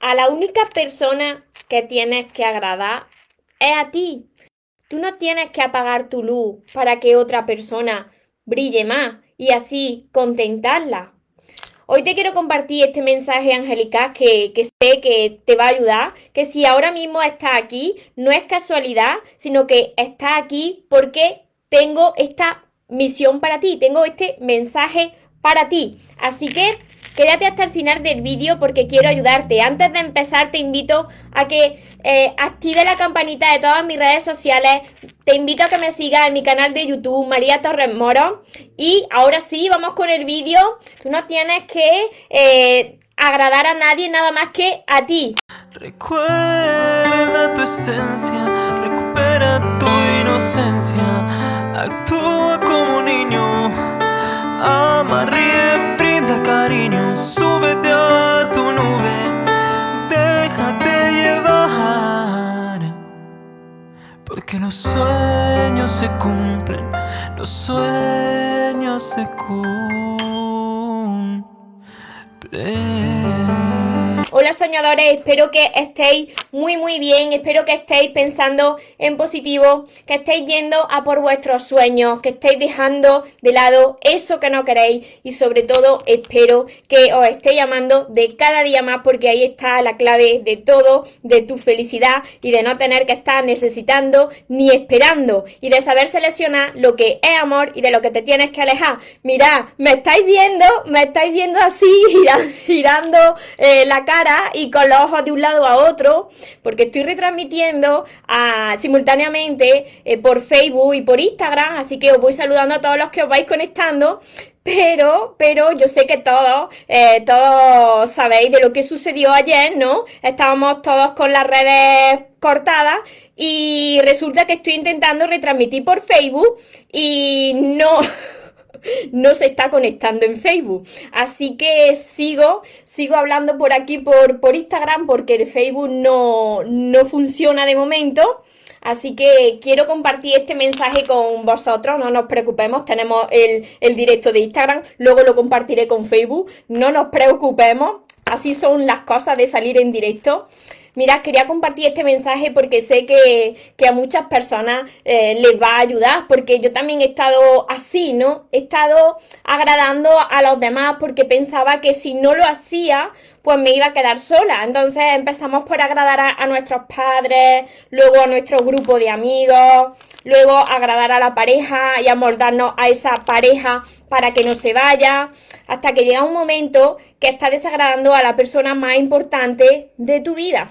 a la única persona que tienes que agradar es a ti. Tú no tienes que apagar tu luz para que otra persona brille más y así contentarla. Hoy te quiero compartir este mensaje, Angélica, que, que, sé que te va a ayudar, que si ahora mismo estás aquí, no es casualidad, sino que estás aquí porque tengo esta misión para ti, tengo este mensaje para ti. Así que quédate hasta el final del vídeo porque quiero ayudarte. Antes de empezar te invito a que eh, active la campanita de todas mis redes sociales. Te invito a que me sigas en mi canal de YouTube, María Torres Moro. Y ahora sí, vamos con el vídeo. Tú no tienes que eh, agradar a nadie nada más que a ti. Recuerda tu esencia, recupera tu inocencia, actúa como niño, ama, súbete a tu nube, déjate llevar, porque los sueños se cumplen, los sueños se cumplen. Hola soñadores, espero que estéis muy muy bien, espero que estéis pensando en positivo, que estéis yendo a por vuestros sueños, que estéis dejando de lado eso que no queréis y sobre todo espero que os estéis amando de cada día más porque ahí está la clave de todo, de tu felicidad y de no tener que estar necesitando ni esperando y de saber seleccionar lo que es amor y de lo que te tienes que alejar. Mirad, me estáis viendo, me estáis viendo así, girando eh, la cara y con los ojos de un lado a otro, porque estoy retransmitiendo ah, simultáneamente eh, por Facebook y por Instagram, así que os voy saludando a todos los que os vais conectando. Pero, pero yo sé que todos, eh, todos sabéis de lo que sucedió ayer, ¿no? Estábamos todos con las redes cortadas y resulta que estoy intentando retransmitir por Facebook y no, no se está conectando en Facebook. Así que sigo, sigo hablando por aquí por, por Instagram porque el Facebook no, no funciona de momento. Así que quiero compartir este mensaje con vosotros, no nos preocupemos, tenemos el, el directo de Instagram, luego lo compartiré con Facebook, no nos preocupemos, así son las cosas de salir en directo. Mira, quería compartir este mensaje porque sé que, a muchas personas eh, les va a ayudar, porque yo también he estado así, ¿no? He estado agradando a los demás porque pensaba que si no lo hacía, pues me iba a quedar sola. Entonces empezamos por agradar a, nuestros padres, luego a nuestro grupo de amigos, luego agradar a la pareja y amoldarnos a esa pareja para que no se vaya, hasta que llega un momento que estás desagradando a la persona más importante de tu vida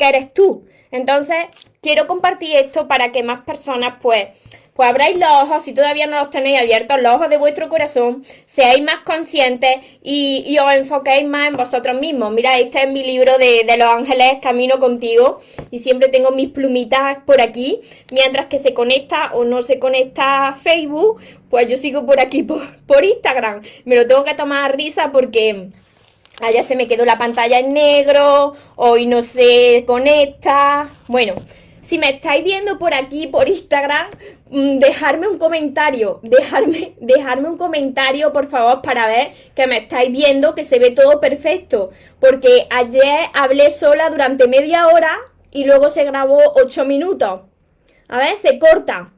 que eres tú. Entonces, quiero compartir esto para que más personas, pues, pues abráis los ojos, si todavía no los tenéis abiertos, los ojos de vuestro corazón, seáis más conscientes y, os enfoquéis más en vosotros mismos. Mira, este es mi libro de, los ángeles, Camino contigo, y siempre tengo mis plumitas por aquí, mientras que se conecta o no se conecta Facebook, pues yo sigo por aquí, por, por Instagram. Me lo tengo que tomar a risa porque allá se me quedó la pantalla en negro, hoy no se conecta. Bueno, si me estáis viendo por aquí, por Instagram, mm, dejarme un comentario, dejarme, dejarme un comentario, por favor, para ver que me estáis viendo, que se ve todo perfecto. Porque ayer hablé sola durante media hora y luego se grabó ocho minutos. A ver, se corta,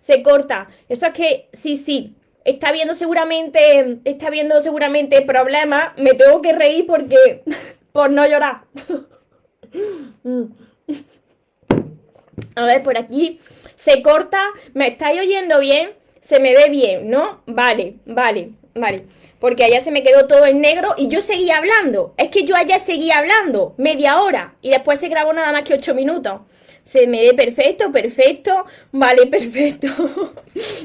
se corta. Eso es que, sí, sí, está viendo seguramente, está viendo seguramente problemas, me tengo que reír porque, por no llorar. A ver, por aquí se corta, ¿me estáis oyendo bien? Se me ve bien, ¿no? Vale, vale, vale. Porque allá se me quedó todo en negro y yo seguía hablando. Es que yo allá seguía hablando media hora y después se grabó nada más que ocho minutos. Se me ve perfecto, perfecto. Vale, perfecto.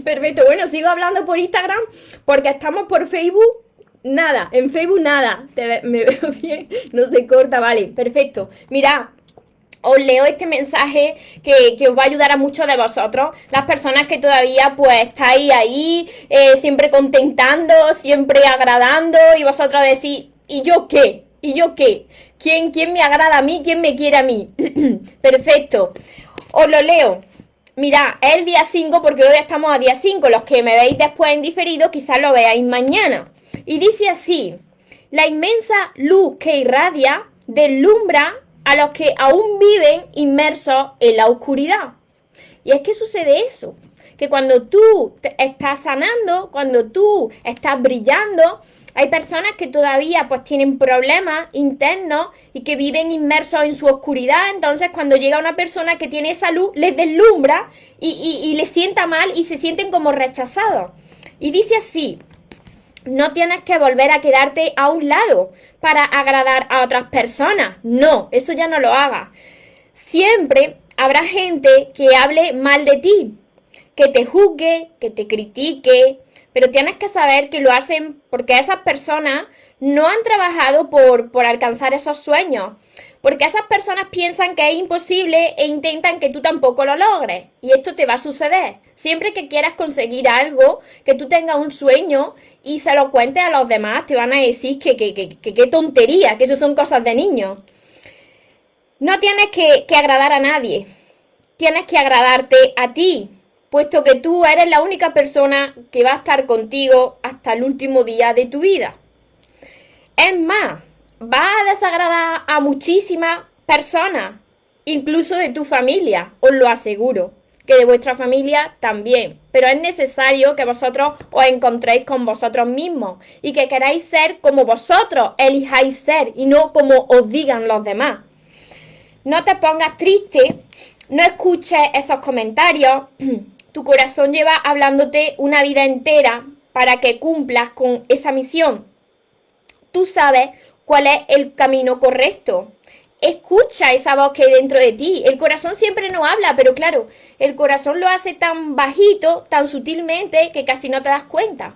perfecto. Bueno, sigo hablando por Instagram porque estamos por Facebook. Nada, en Facebook nada. me veo bien. No se corta, vale, perfecto. Mira, os leo este mensaje que, os va a ayudar a muchos de vosotros, las personas que todavía pues estáis ahí, eh, siempre contentando, siempre agradando y vosotros decís, ¿y yo qué? ¿Y yo qué? ¿Quién, quién me agrada a mí? ¿Quién me quiere a mí? Perfecto. Os lo leo. Mira, es el día 5 porque hoy estamos a día 5. Los que me veis después en diferido quizás lo veáis mañana. Y dice así, la inmensa luz que irradia deslumbra a los que aún viven inmersos en la oscuridad. Y es que sucede eso, que cuando tú estás sanando, cuando tú estás brillando, hay personas que todavía pues tienen problemas internos y que viven inmersos en su oscuridad. Entonces cuando llega una persona que tiene salud, les deslumbra y, y les sienta mal y se sienten como rechazados. Y dice así, no tienes que volver a quedarte a un lado para agradar a otras personas. No, eso ya no lo hagas. Siempre habrá gente que hable mal de ti, que te juzgue, que te critique, pero tienes que saber que lo hacen porque esas personas no han trabajado por, por alcanzar esos sueños. Porque esas personas piensan que es imposible e intentan que tú tampoco lo logres. Y esto te va a suceder. Siempre que quieras conseguir algo, que tú tengas un sueño y se lo cuentes a los demás, te van a decir que qué tontería, que eso son cosas de niños. No tienes que, que agradar a nadie. Tienes que agradarte a ti, puesto que tú eres la única persona que va a estar contigo hasta el último día de tu vida. Es más, va a desagradar a muchísimas personas, incluso de tu familia, os lo aseguro, que de vuestra familia también. Pero es necesario que vosotros os encontréis con vosotros mismos y que queráis ser como vosotros elijáis ser y no como os digan los demás. No te pongas triste, no escuches esos comentarios. Tu corazón lleva hablándote una vida entera para que cumplas con esa misión. Tú sabes cuál es el camino correcto. Escucha esa voz que hay dentro de ti. El corazón siempre no habla, pero claro, el corazón lo hace tan bajito, tan sutilmente, que casi no te das cuenta.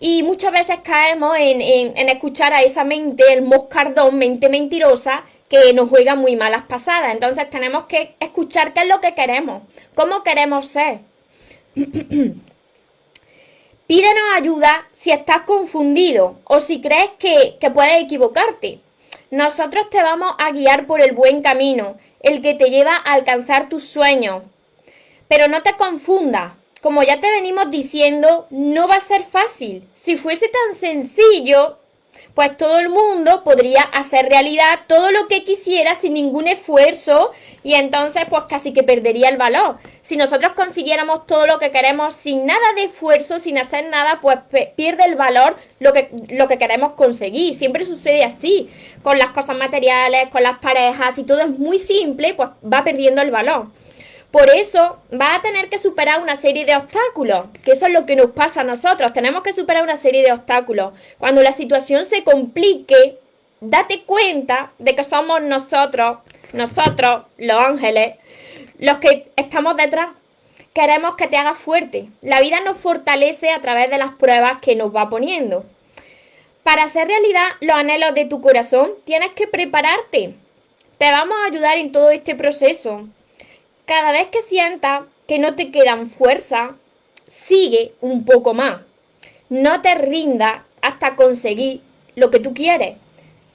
Y muchas veces caemos en, escuchar a esa mente, el moscardón, mente mentirosa, que nos juega muy malas pasadas. Entonces tenemos que escuchar qué es lo que queremos, cómo queremos ser. Pídenos ayuda si estás confundido o si crees que, que puedes equivocarte. Nosotros te vamos a guiar por el buen camino, el que te lleva a alcanzar tus sueños. Pero no te confundas. Como ya te venimos diciendo, no va a ser fácil. Si fuese tan sencillo, pues todo el mundo podría hacer realidad todo lo que quisiera sin ningún esfuerzo y entonces pues casi que perdería el valor. Si nosotros consiguiéramos todo lo que queremos sin nada de esfuerzo, sin hacer nada, pues pierde el valor lo que, lo que queremos conseguir. Siempre sucede así, con las cosas materiales, con las parejas, si todo es muy simple, pues va perdiendo el valor. Por eso va a tener que superar una serie de obstáculos, que eso es lo que nos pasa a nosotros. Tenemos que superar una serie de obstáculos. Cuando la situación se complique, date cuenta de que somos nosotros, nosotros, los ángeles, los que estamos detrás. Queremos que te hagas fuerte. La vida nos fortalece a través de las pruebas que nos va poniendo. Para hacer realidad los anhelos de tu corazón, tienes que prepararte. Te vamos a ayudar en todo este proceso. Cada vez que sientas que no te quedan fuerza, sigue un poco más. No te rindas hasta conseguir lo que tú quieres.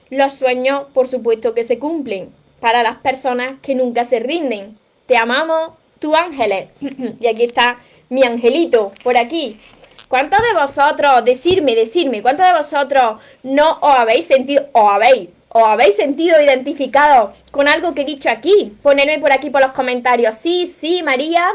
Los sueños, por supuesto, que se cumplen para las personas que nunca se rinden. Te amamos, tu ángeles. y aquí está mi angelito, por aquí. ¿Cuántos de vosotros, decirme, decirme, cuántos de vosotros no os habéis sentido, o habéis ¿Os habéis sentido identificado con algo que he dicho aquí? Ponedme por aquí por los comentarios. Sí, sí, María,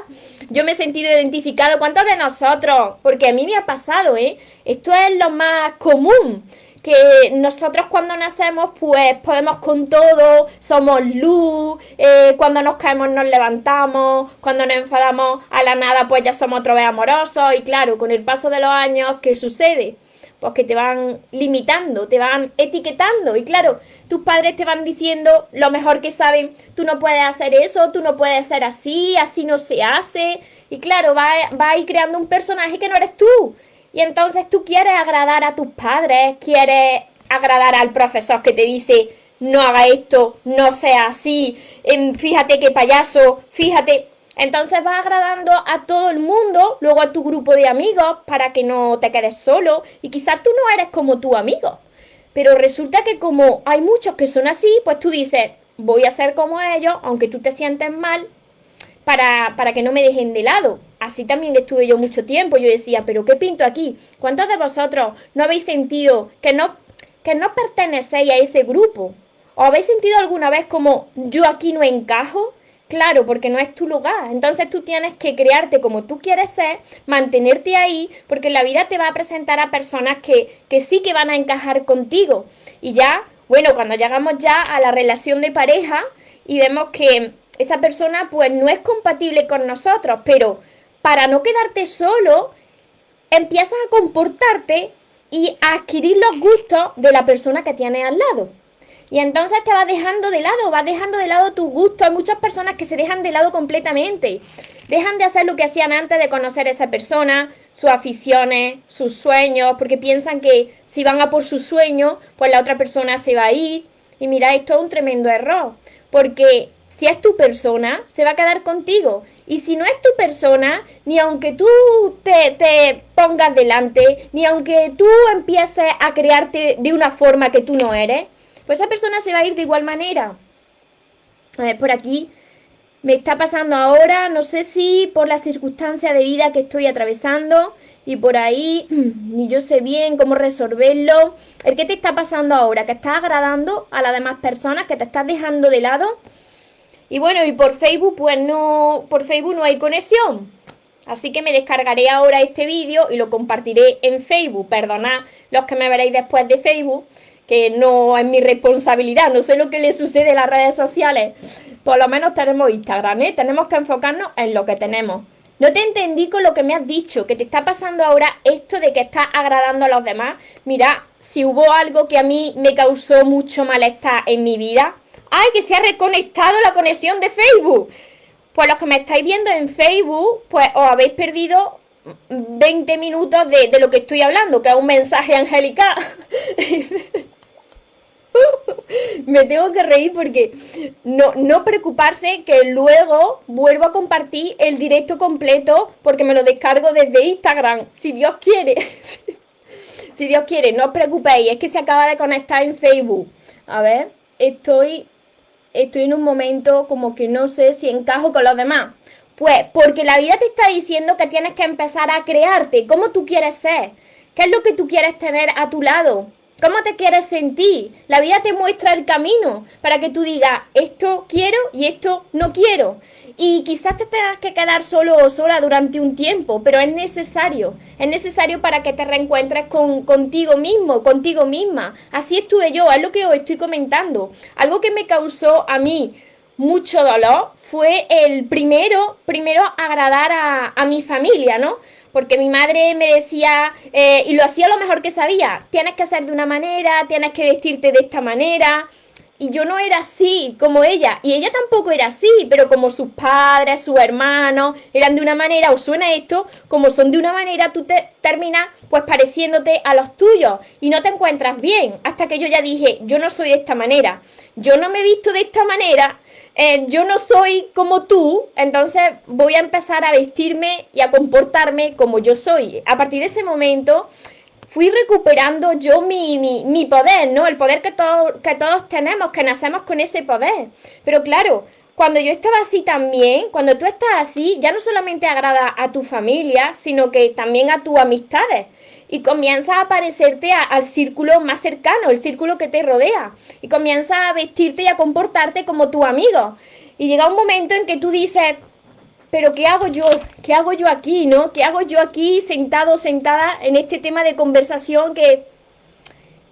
yo me he sentido identificado. ¿Cuántos de nosotros? Porque a mí me ha pasado, ¿eh? Esto es lo más común. Que nosotros cuando nacemos pues podemos con todo, somos luz, eh, cuando nos caemos nos levantamos, cuando nos enfadamos a la nada pues ya somos otra vez amorosos y claro, con el paso de los años, ¿qué sucede? Pues que te van limitando, te van etiquetando. Y claro, tus padres te van diciendo lo mejor que saben, tú no puedes hacer eso, tú no puedes ser así, así no se hace. Y claro, va, va a ir creando un personaje que no eres tú. Y entonces tú quieres agradar a tus padres, quieres agradar al profesor que te dice, no haga esto, no sea así, fíjate qué payaso, fíjate. Entonces vas agradando a todo el mundo, luego a tu grupo de amigos, para que no te quedes solo. Y quizás tú no eres como tu amigo. Pero resulta que como hay muchos que son así, pues tú dices, voy a ser como ellos, aunque tú te sientes mal, para, para que no me dejen de lado. Así también estuve yo mucho tiempo. Yo decía, pero ¿qué pinto aquí? ¿Cuántos de vosotros no habéis sentido que no, que no pertenecéis a ese grupo? ¿Os habéis sentido alguna vez como yo aquí no encajo? Claro, porque no es tu lugar. Entonces tú tienes que crearte como tú quieres ser, mantenerte ahí, porque la vida te va a presentar a personas que, que sí que van a encajar contigo. Y ya, bueno, cuando llegamos ya a la relación de pareja y vemos que esa persona pues no es compatible con nosotros, pero para no quedarte solo, empiezas a comportarte y a adquirir los gustos de la persona que tienes al lado. Y entonces te vas dejando de lado, vas dejando de lado tus gustos. Hay muchas personas que se dejan de lado completamente. Dejan de hacer lo que hacían antes de conocer a esa persona, sus aficiones, sus sueños, porque piensan que si van a por sus sueños, pues la otra persona se va a ir. Y mira, esto es un tremendo error, porque si es tu persona, se va a quedar contigo. Y si no es tu persona, ni aunque tú te, te, pongas delante, ni aunque tú empieces a crearte de una forma que tú no eres, pues esa persona se va a ir de igual manera. A ver, por aquí me está pasando ahora, no sé si por la circunstancia de vida que estoy atravesando y por ahí ni yo sé bien cómo resolverlo. ¿El qué te está pasando ahora? ¿Que estás agradando a las demás personas? ¿Que te estás dejando de lado? Y bueno, y por Facebook, pues no, por Facebook no hay conexión. Así que me descargaré ahora este vídeo y lo compartiré en Facebook. Perdonad los que me veréis después de Facebook que no es mi responsabilidad, no sé lo que le sucede a las redes sociales. Por lo menos tenemos Instagram, ¿eh? Tenemos que enfocarnos en lo que tenemos. No te entendí con lo que me has dicho, que te está pasando ahora esto de que estás agradando a los demás. Mira, si hubo algo que a mí me causó mucho malestar en mi vida, ¡ay, que se ha reconectado la conexión de Facebook! Pues los que me estáis viendo en Facebook, pues os habéis perdido 20 minutos de, de lo que estoy hablando, que es un mensaje angelical. me tengo que reír porque no, no preocuparse que luego vuelvo a compartir el directo completo porque me lo descargo desde Instagram, si Dios quiere. si Dios quiere, no os preocupéis, es que se acaba de conectar en Facebook. A ver, estoy, estoy en un momento como que no sé si encajo con los demás. Pues porque la vida te está diciendo que tienes que empezar a crearte, cómo tú quieres ser, qué es lo que tú quieres tener a tu lado. ¿Cómo te quieres sentir? La vida te muestra el camino para que tú digas, esto quiero y esto no quiero. Y quizás te tengas que quedar solo o sola durante un tiempo, pero es necesario. Es necesario para que te reencuentres con, contigo mismo, contigo misma. Así estuve yo, es lo que os estoy comentando. Algo que me causó a mí mucho dolor fue el primero, primero agradar a, a mi familia, ¿no? porque mi madre me decía, eh, y lo hacía lo mejor que sabía, tienes que hacer de una manera, tienes que vestirte de esta manera. Y yo no era así como ella, y ella tampoco era así, pero como sus padres, sus hermanos eran de una manera, o suena esto, como son de una manera, tú te terminas pues pareciéndote a los tuyos y no te encuentras bien, hasta que yo ya dije, yo no soy de esta manera, yo no me he visto de esta manera, eh, yo no soy como tú, entonces voy a empezar a vestirme y a comportarme como yo soy. A partir de ese momento fui recuperando yo mi, mi, poder, ¿no? El poder que, que todos tenemos, que nacemos con ese poder. Pero claro, cuando yo estaba así también, cuando tú estás así, ya no solamente agrada a tu familia, sino que también a tus amistades y comienza a parecerte al círculo más cercano, el círculo que te rodea. Y comienza a vestirte y a comportarte como tu amigo. Y llega un momento en que tú dices, pero ¿qué hago yo? ¿Qué hago yo aquí, no? ¿Qué hago yo aquí sentado, sentada en este tema de conversación que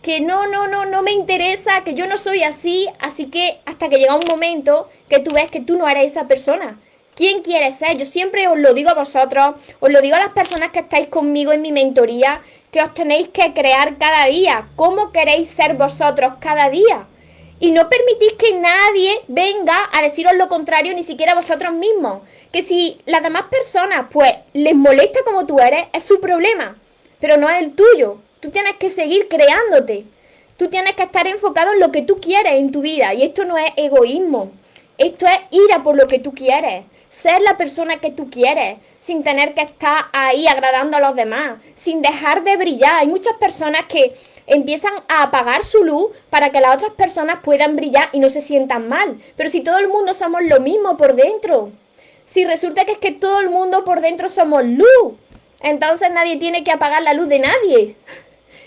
que no, no, no, no me interesa, que yo no soy así, así que hasta que llega un momento que tú ves que tú no eres esa persona, quién quieres ser. Yo siempre os lo digo a vosotros, os lo digo a las personas que estáis conmigo en mi mentoría, que os tenéis que crear cada día. ¿Cómo queréis ser vosotros cada día? Y no permitís que nadie venga a deciros lo contrario, ni siquiera vosotros mismos. Que si las demás personas, pues, les molesta como tú eres, es su problema, pero no es el tuyo. Tú tienes que seguir creándote. Tú tienes que estar enfocado en lo que tú quieres en tu vida. Y esto no es egoísmo. Esto es ir a por lo que tú quieres ser la persona que tú quieres, sin tener que estar ahí agradando a los demás, sin dejar de brillar. Hay muchas personas que empiezan a apagar su luz para que las otras personas puedan brillar y no se sientan mal. Pero si todo el mundo somos lo mismo por dentro, si resulta que es que todo el mundo por dentro somos luz, entonces nadie tiene que apagar la luz de nadie.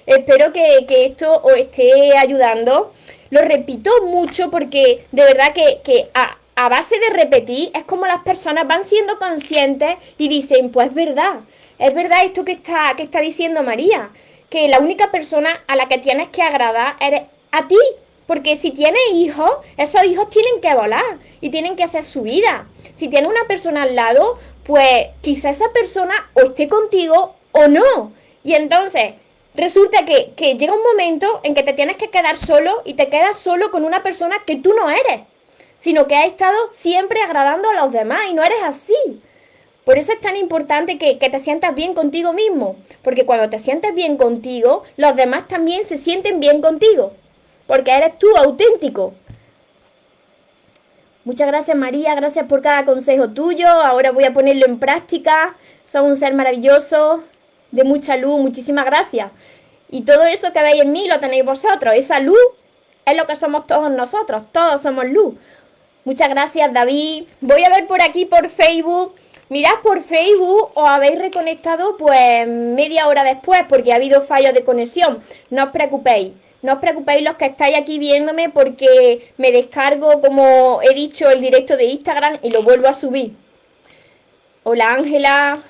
Espero que, que esto os esté ayudando lo repito mucho porque de verdad que, a, a base de repetir es como las personas van siendo conscientes y dicen, pues es verdad, es verdad esto que está, que está diciendo María, que la única persona a la que tienes que agradar eres a ti. Porque si tienes hijos, esos hijos tienen que volar y tienen que hacer su vida. Si tienes una persona al lado, pues quizá esa persona o esté contigo o no. Y entonces, resulta que, que, llega un momento en que te tienes que quedar solo y te quedas solo con una persona que tú no eres, sino que has estado siempre agradando a los demás y no eres así. Por eso es tan importante que, que te sientas bien contigo mismo, porque cuando te sientes bien contigo, los demás también se sienten bien contigo, porque eres tú auténtico. Muchas gracias María, gracias por cada consejo tuyo. Ahora voy a ponerlo en práctica. Son un ser maravilloso, de mucha luz. Muchísimas gracias. Y todo eso que veis en mí lo tenéis vosotros. Esa luz es lo que somos todos nosotros. Todos somos luz. Muchas gracias David. Voy a ver por aquí por Facebook. Mirad por Facebook os habéis reconectado pues media hora después porque ha habido fallos de conexión. No os preocupéis. No os preocupéis los que estáis aquí viéndome porque me descargo, como he dicho, el directo de Instagram y lo vuelvo a subir. Hola Ángela,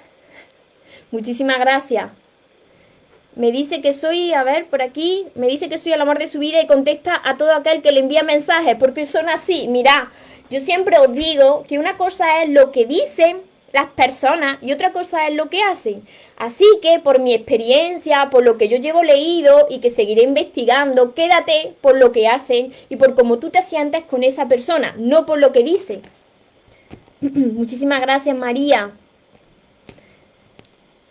muchísimas gracias. Me dice que soy, a ver, por aquí, me dice que soy el amor de su vida y contesta a todo aquel que le envía mensajes, porque son así. Mirá, yo siempre os digo que una cosa es lo que dicen las personas y otra cosa es lo que hacen. Así que por mi experiencia, por lo que yo llevo leído y que seguiré investigando, quédate por lo que hacen y por cómo tú te sientes con esa persona, no por lo que dice. Muchísimas gracias María.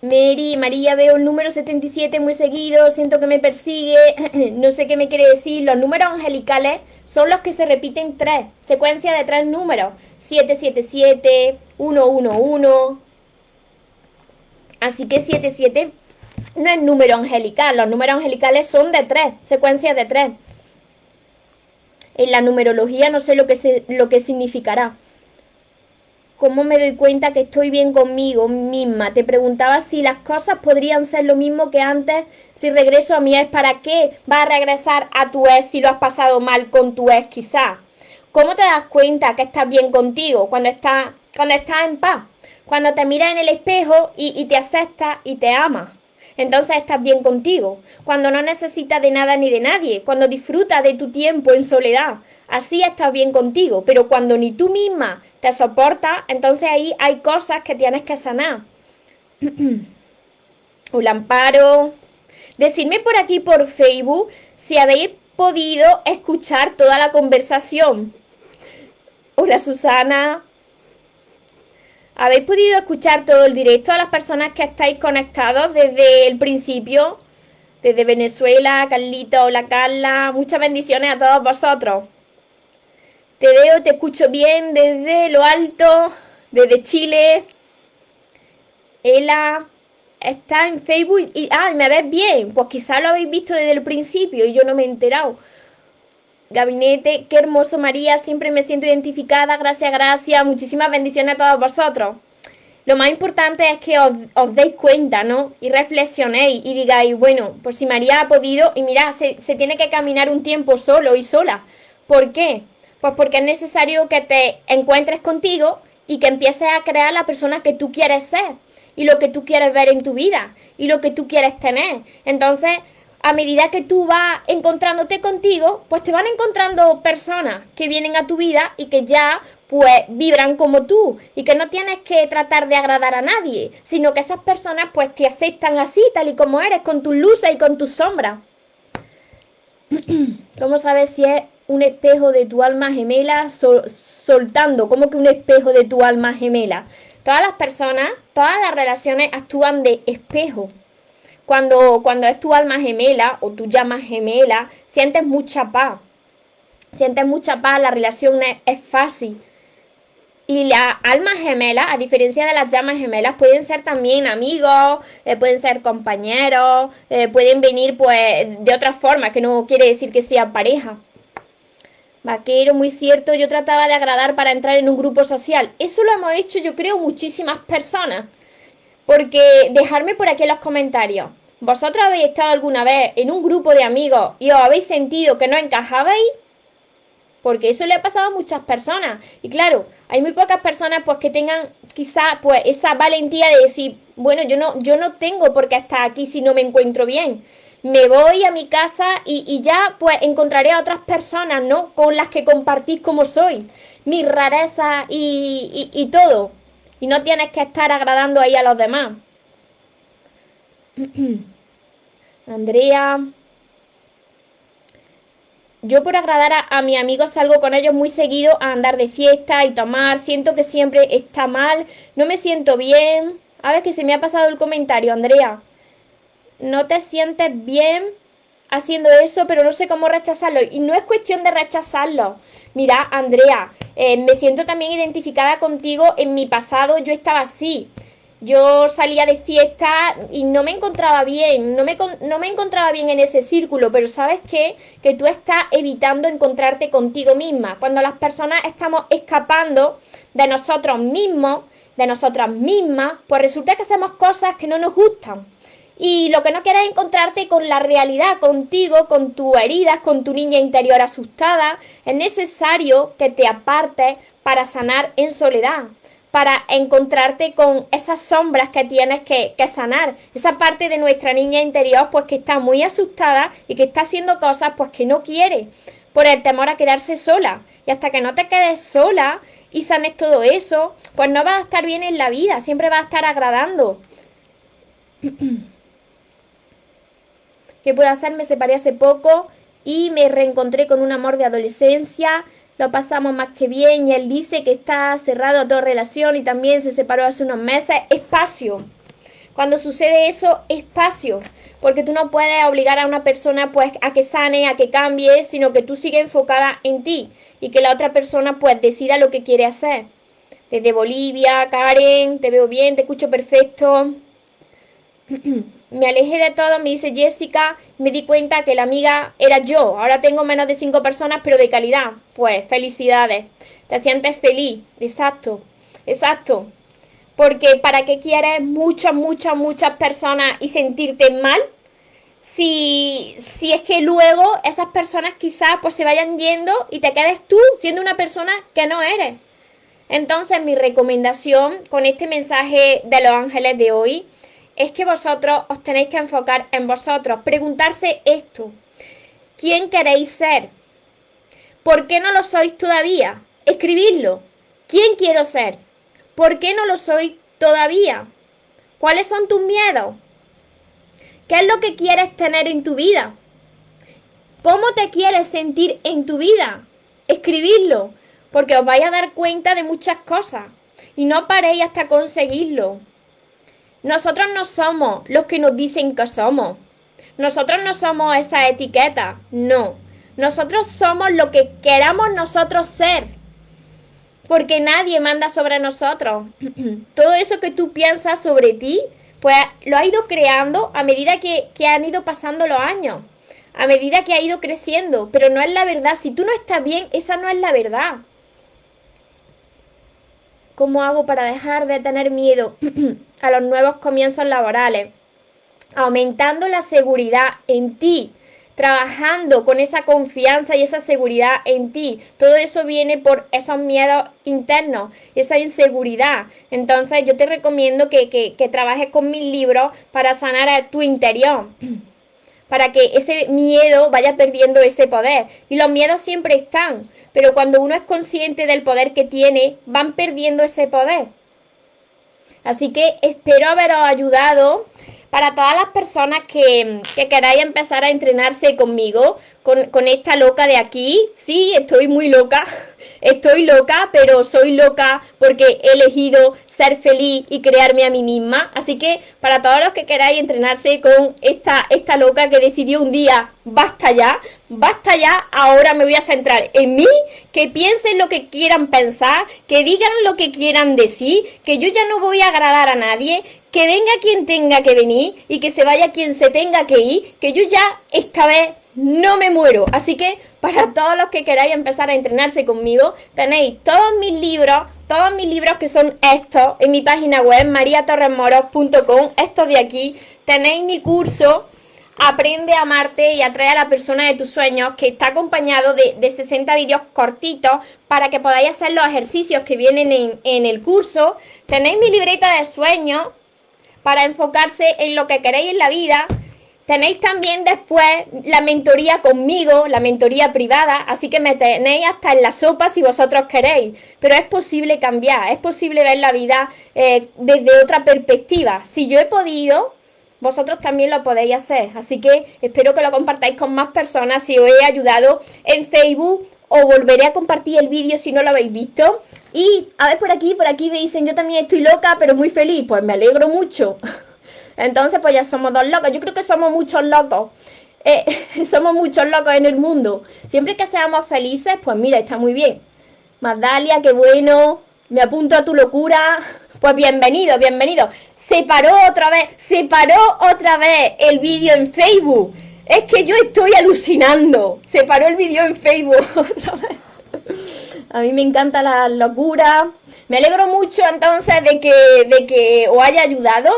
Mary, María, veo el número 77 muy seguido, siento que me persigue, no sé qué me quiere decir. Los números angelicales son los que se repiten tres, secuencia de tres números, 777, 111. Así que 77 no es número angelical, los números angelicales son de tres, secuencias de tres. En la numerología no sé lo que, lo que significará. ¿Cómo me doy cuenta que estoy bien conmigo misma? Te preguntaba si las cosas podrían ser lo mismo que antes. Si regreso a mi ex, ¿para qué va a regresar a tu ex si lo has pasado mal con tu ex quizá? ¿Cómo te das cuenta que estás bien contigo cuando estás, cuando en paz? Cuando te miras en el espejo y, y te aceptas y te amas. Entonces estás bien contigo. Cuando no necesitas de nada ni de nadie. Cuando disfrutas de tu tiempo en soledad. Así estás bien contigo. Pero cuando ni tú misma te soporta, entonces ahí hay cosas que tienes que sanar. Un amparo. Decidme por aquí por Facebook si habéis podido escuchar toda la conversación. Hola Susana. ¿Habéis podido escuchar todo el directo a las personas que estáis conectados desde el principio? Desde Venezuela, Carlito, hola Carla. Muchas bendiciones a todos vosotros. Te veo, te escucho bien desde lo alto, desde Chile. Ela está en Facebook y, ah, me ves bien. Pues quizá lo habéis visto desde el principio y yo no me he enterado. Gabinete, qué hermoso María, siempre me siento identificada, gracias, gracias, muchísimas bendiciones a todos vosotros. Lo más importante es que os, deis cuenta, ¿no? Y reflexionéis y digáis, bueno, pues si María ha podido, y mirad, se, se tiene que caminar un tiempo solo y sola. ¿Por qué? Pues porque es necesario que te encuentres contigo y que empieces a crear la persona que tú quieres ser y lo que tú quieres ver en tu vida y lo que tú quieres tener. Entonces, a medida que tú vas encontrándote contigo, pues te van encontrando personas que vienen a tu vida y que ya pues vibran como tú y que no tienes que tratar de agradar a nadie, sino que esas personas pues te aceptan así, tal y como eres, con tus luces y con tus sombras. ¿Cómo sabes si es un espejo de tu alma gemela soltando, como que un espejo de tu alma gemela. Todas las personas, todas las relaciones actúan de espejo. Cuando, cuando es tu alma gemela o tu llama gemela, sientes mucha paz. Sientes mucha paz, la relación es, fácil. Y las almas gemelas, a diferencia de las llamas gemelas, pueden ser también amigos, eh, pueden ser compañeros, eh, pueden venir pues de otra forma, que no quiere decir que sea pareja. Vaquero, muy cierto, yo trataba de agradar para entrar en un grupo social. Eso lo hemos hecho, yo creo, muchísimas personas. Porque dejarme por aquí en los comentarios. ¿Vosotros habéis estado alguna vez en un grupo de amigos y os habéis sentido que no encajabais? Porque eso le ha pasado a muchas personas. Y claro, hay muy pocas personas pues que tengan quizá pues esa valentía de decir, bueno, yo no, yo no tengo por qué estar aquí si no me encuentro bien. Me voy a mi casa y, ya pues encontraré a otras personas, ¿no? Con las que compartís como soy, mis rarezas y, y, y todo. Y no tienes que estar agradando ahí a los demás. Andrea, yo por agradar a, mi amigo salgo con ellos muy seguido a andar de fiesta y tomar. Siento que siempre está mal. No me siento bien. A ver que se me ha pasado el comentario, Andrea. No te sientes bien haciendo eso, pero no sé cómo rechazarlo. Y no es cuestión de rechazarlo. Mira, Andrea, eh, me siento también identificada contigo. En mi pasado yo estaba así yo salía de fiesta y no me encontraba bien, no me, no me encontraba bien en ese círculo, pero sabes qué? Que tú estás evitando encontrarte contigo misma. Cuando las personas estamos escapando de nosotros mismos, de nosotras mismas, pues resulta que hacemos cosas que no nos gustan. Y lo que no quieres es encontrarte con la realidad, contigo, con tus heridas, con tu niña interior asustada. Es necesario que te apartes para sanar en soledad para encontrarte con esas sombras que tienes que, sanar. Esa parte de nuestra niña interior, pues que está muy asustada y que está haciendo cosas, pues que no quiere, por el temor a quedarse sola. Y hasta que no te quedes sola y sanes todo eso, pues no vas a estar bien en la vida, siempre vas a estar agradando. ¿Qué puedo hacer? Me separé hace poco y me reencontré con un amor de adolescencia lo pasamos más que bien y él dice que está cerrado a toda relación y también se separó hace unos meses. Espacio. Cuando sucede eso, espacio. Porque tú no puedes obligar a una persona pues a que sane, a que cambie, sino que tú sigues enfocada en ti y que la otra persona pues decida lo que quiere hacer. Desde Bolivia, Karen, te veo bien, te escucho perfecto. me alejé de todo, me dice Jessica, me di cuenta que la amiga era yo. Ahora tengo menos de cinco personas, pero de calidad. Pues felicidades. Te sientes feliz. Exacto. Exacto. Porque ¿para qué quieres muchas, muchas, muchas personas y sentirte mal? Si, si es que luego esas personas quizás pues se vayan yendo y te quedes tú siendo una persona que no eres. Entonces mi recomendación con este mensaje de los ángeles de hoy es que vosotros os tenéis que enfocar en vosotros, preguntarse esto. ¿Quién queréis ser? ¿Por qué no lo sois todavía? Escribidlo. ¿Quién quiero ser? ¿Por qué no lo soy todavía? ¿Cuáles son tus miedos? ¿Qué es lo que quieres tener en tu vida? ¿Cómo te quieres sentir en tu vida? Escribidlo, porque os vais a dar cuenta de muchas cosas y no paréis hasta conseguirlo. Nosotros no somos los que nos dicen que somos. Nosotros no somos esa etiqueta, no. Nosotros somos lo que queramos nosotros ser. Porque nadie manda sobre nosotros. Todo eso que tú piensas sobre ti, pues lo ha ido creando a medida que, que han ido pasando los años. A medida que ha ido creciendo. Pero no es la verdad. Si tú no estás bien, esa no es la verdad. ¿Cómo hago para dejar de tener miedo a los nuevos comienzos laborales? Aumentando la seguridad en ti, trabajando con esa confianza y esa seguridad en ti. Todo eso viene por esos miedos internos, esa inseguridad. Entonces yo te recomiendo que, que trabajes con mis libros para sanar a tu interior. para que ese miedo vaya perdiendo ese poder. Y los miedos siempre están, pero cuando uno es consciente del poder que tiene, van perdiendo ese poder. Así que espero haberos ayudado para todas las personas que, queráis empezar a entrenarse conmigo, con, con esta loca de aquí. Sí, estoy muy loca, estoy loca, pero soy loca porque he elegido ser feliz y crearme a mí misma. Así que para todos los que queráis entrenarse con esta, esta loca que decidió un día, basta ya, basta ya, ahora me voy a centrar en mí, que piensen lo que quieran pensar, que digan lo que quieran decir, que yo ya no voy a agradar a nadie, que venga quien tenga que venir y que se vaya quien se tenga que ir, que yo ya esta vez no me muero. Así que para todos los que queráis empezar a entrenarse conmigo, tenéis todos mis libros, todos mis libros que son estos, en mi página web, mariatorresmoros.com, estos de aquí. Tenéis mi curso, Aprende a amarte y atrae a la persona de tus sueños, que está acompañado de, de 60 vídeos cortitos para que podáis hacer los ejercicios que vienen en, en el curso. Tenéis mi libreta de sueños para enfocarse en lo que queréis en la vida Tenéis también después la mentoría conmigo, la mentoría privada, así que me tenéis hasta en la sopa si vosotros queréis. Pero es posible cambiar, es posible ver la vida eh, desde otra perspectiva. Si yo he podido, vosotros también lo podéis hacer. Así que espero que lo compartáis con más personas. Si os he ayudado en Facebook, os volveré a compartir el vídeo si no lo habéis visto. Y a ver por aquí, por aquí me dicen, yo también estoy loca, pero muy feliz. Pues me alegro mucho. Entonces, pues ya somos dos locos. Yo creo que somos muchos locos. Eh, somos muchos locos en el mundo. Siempre que seamos felices, pues mira, está muy bien. Magdalia, qué bueno. Me apunto a tu locura. Pues bienvenido, bienvenido. Se paró otra vez, se paró otra vez el vídeo en Facebook. Es que yo estoy alucinando. Se paró el vídeo en Facebook. A mí me encanta la locura. Me alegro mucho entonces de que, de que os haya ayudado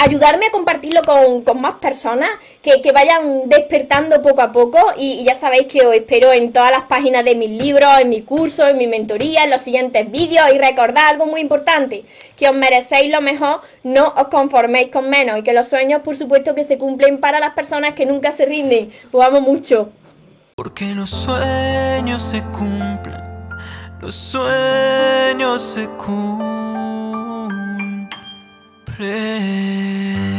ayudarme a compartirlo con, más personas que, vayan despertando poco a poco y, ya sabéis que os espero en todas las páginas de mis libros, en mi curso, en mi mentoría, en los siguientes vídeos y recordad algo muy importante, que os merecéis lo mejor, no os conforméis con menos y que los sueños por supuesto que se cumplen para las personas que nunca se rinden. Os amo mucho. Porque los sueños se cumplen, los sueños se cumplen. pray.